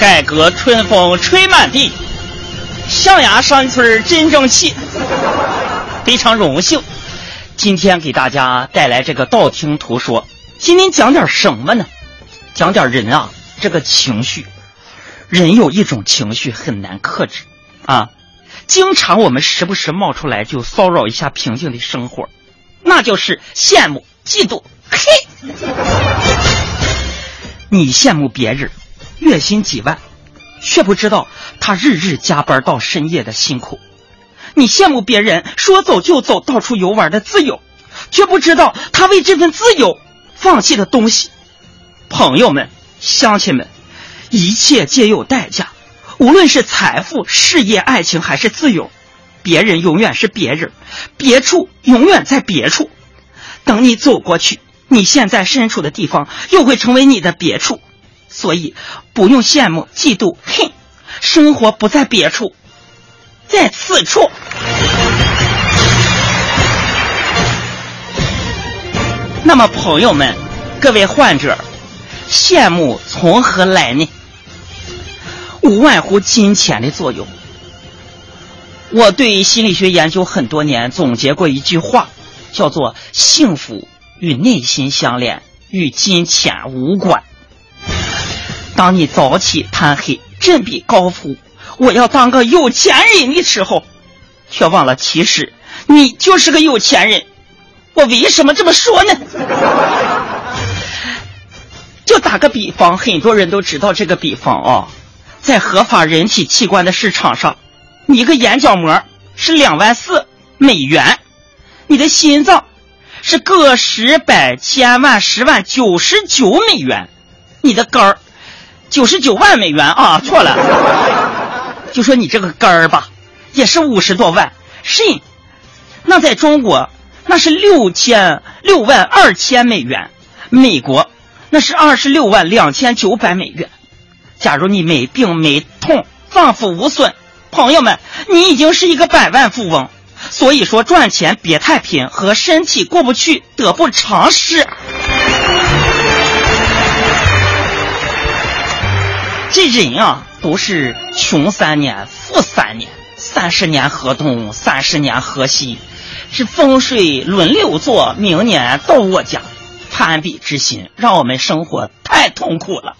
改革春风吹满地，象牙山村真争气，非常荣幸。今天给大家带来这个道听途说，今天讲点什么呢？讲点人啊，这个情绪，人有一种情绪很难克制啊，经常我们时不时冒出来就骚扰一下平静的生活，那就是羡慕、嫉妒、嘿。你羡慕别人。月薪几万，却不知道他日日加班到深夜的辛苦；你羡慕别人说走就走、到处游玩的自由，却不知道他为这份自由放弃的东西。朋友们、乡亲们，一切皆有代价，无论是财富、事业、爱情还是自由，别人永远是别人，别处永远在别处。等你走过去，你现在身处的地方又会成为你的别处。所以，不用羡慕、嫉妒、恨，生活不在别处，在此处。那么，朋友们，各位患者，羡慕从何来呢？无外乎金钱的作用。我对心理学研究很多年，总结过一句话，叫做“幸福与内心相连，与金钱无关”。当你早起贪黑，振臂高呼“我要当个有钱人”的时候，却忘了其实你就是个有钱人。我为什么这么说呢？就打个比方，很多人都知道这个比方啊，在合法人体器官的市场上，你一个眼角膜是两万四美元，你的心脏是个十百千万十万九十九美元，你的肝儿。九十九万美元啊，错了，就说你这个肝儿吧，也是五十多万。肾，那在中国那是六千六万二千美元，美国那是二十六万两千九百美元。假如你没病没痛，脏腑无损，朋友们，你已经是一个百万富翁。所以说，赚钱别太拼，和身体过不去得不偿失。这人啊，都是穷三年，富三年，三十年河东，三十年河西，是风水轮流坐，明年到我家，攀比之心让我们生活太痛苦了。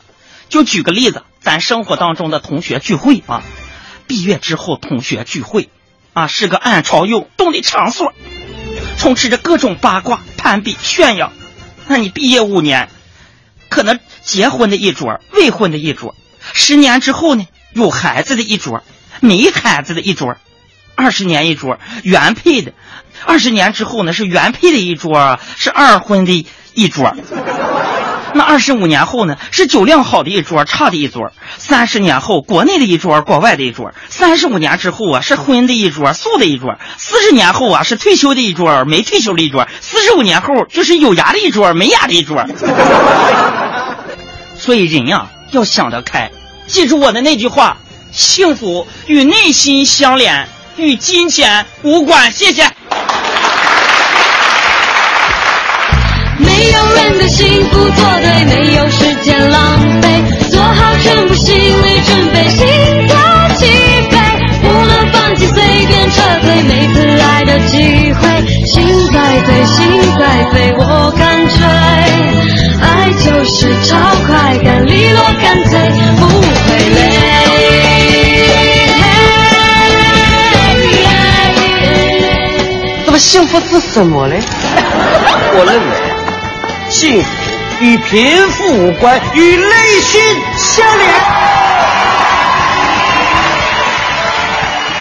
就举个例子，咱生活当中的同学聚会啊，毕业之后同学聚会啊，是个暗潮涌动的场所，充斥着各种八卦、攀比、炫耀。那你毕业五年，可能结婚的一桌，未婚的一桌。十年之后呢，有孩子的一桌，没孩子的一桌，二十年一桌，原配的；二十年之后呢，是原配的一桌，是二婚的一桌。那二十五年后呢，是酒量好的一桌，差的一桌。三十年后，国内的一桌，国外的一桌。三十五年之后啊，是荤的一桌，素的一桌。四十年后啊，是退休的一桌，没退休的一桌。四十五年后，就是有牙的一桌，没牙的一桌。所以人呀，要想得开。记住我的那句话：幸福与内心相连，与金钱无关。谢谢。没有人的幸福作对，没有时间浪费，做好全部心理准备，心跳起飞，不能放弃，随便撤退，每次来的机会，心在飞，心在飞，我敢追，爱就是超快感，利落干脆，幸福是什么呢？我认为，幸福与贫富无关，与内心相连。